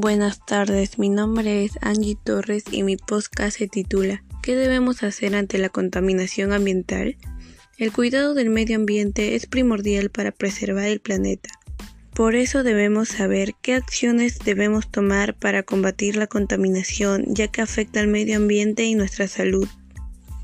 Buenas tardes, mi nombre es Angie Torres y mi podcast se titula ¿Qué debemos hacer ante la contaminación ambiental? El cuidado del medio ambiente es primordial para preservar el planeta. Por eso debemos saber qué acciones debemos tomar para combatir la contaminación ya que afecta al medio ambiente y nuestra salud.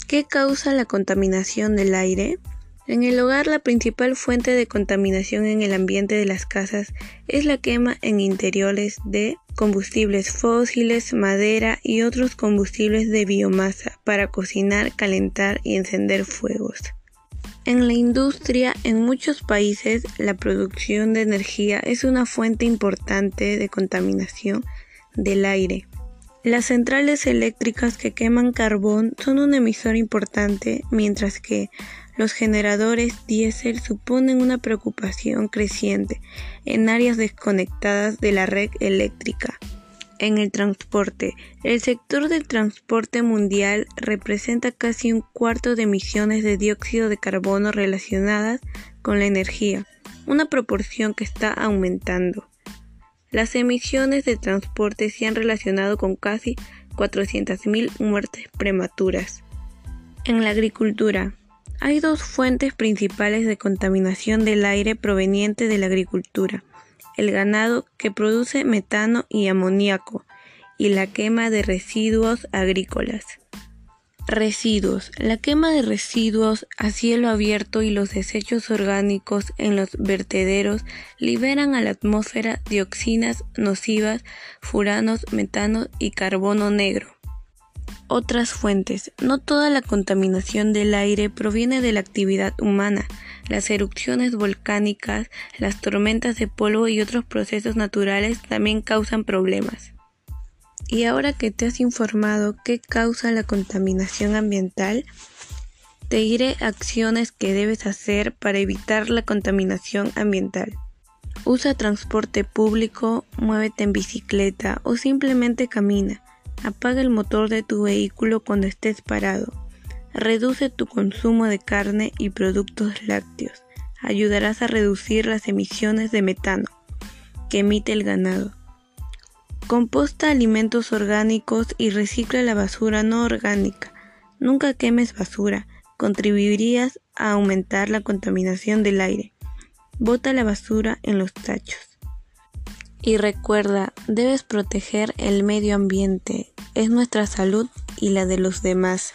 ¿Qué causa la contaminación del aire? En el hogar la principal fuente de contaminación en el ambiente de las casas es la quema en interiores de combustibles fósiles, madera y otros combustibles de biomasa para cocinar, calentar y encender fuegos. En la industria, en muchos países, la producción de energía es una fuente importante de contaminación del aire. Las centrales eléctricas que queman carbón son un emisor importante, mientras que los generadores diésel suponen una preocupación creciente en áreas desconectadas de la red eléctrica. En el transporte, el sector del transporte mundial representa casi un cuarto de emisiones de dióxido de carbono relacionadas con la energía, una proporción que está aumentando. Las emisiones de transporte se han relacionado con casi 400.000 muertes prematuras. En la agricultura, hay dos fuentes principales de contaminación del aire proveniente de la agricultura, el ganado que produce metano y amoníaco y la quema de residuos agrícolas. Residuos. La quema de residuos a cielo abierto y los desechos orgánicos en los vertederos liberan a la atmósfera dioxinas nocivas, furanos, metano y carbono negro. Otras fuentes. No toda la contaminación del aire proviene de la actividad humana. Las erupciones volcánicas, las tormentas de polvo y otros procesos naturales también causan problemas. Y ahora que te has informado qué causa la contaminación ambiental, te diré acciones que debes hacer para evitar la contaminación ambiental. Usa transporte público, muévete en bicicleta o simplemente camina. Apaga el motor de tu vehículo cuando estés parado. Reduce tu consumo de carne y productos lácteos. Ayudarás a reducir las emisiones de metano que emite el ganado. Composta alimentos orgánicos y recicla la basura no orgánica. Nunca quemes basura. Contribuirías a aumentar la contaminación del aire. Bota la basura en los tachos. Y recuerda, debes proteger el medio ambiente, es nuestra salud y la de los demás.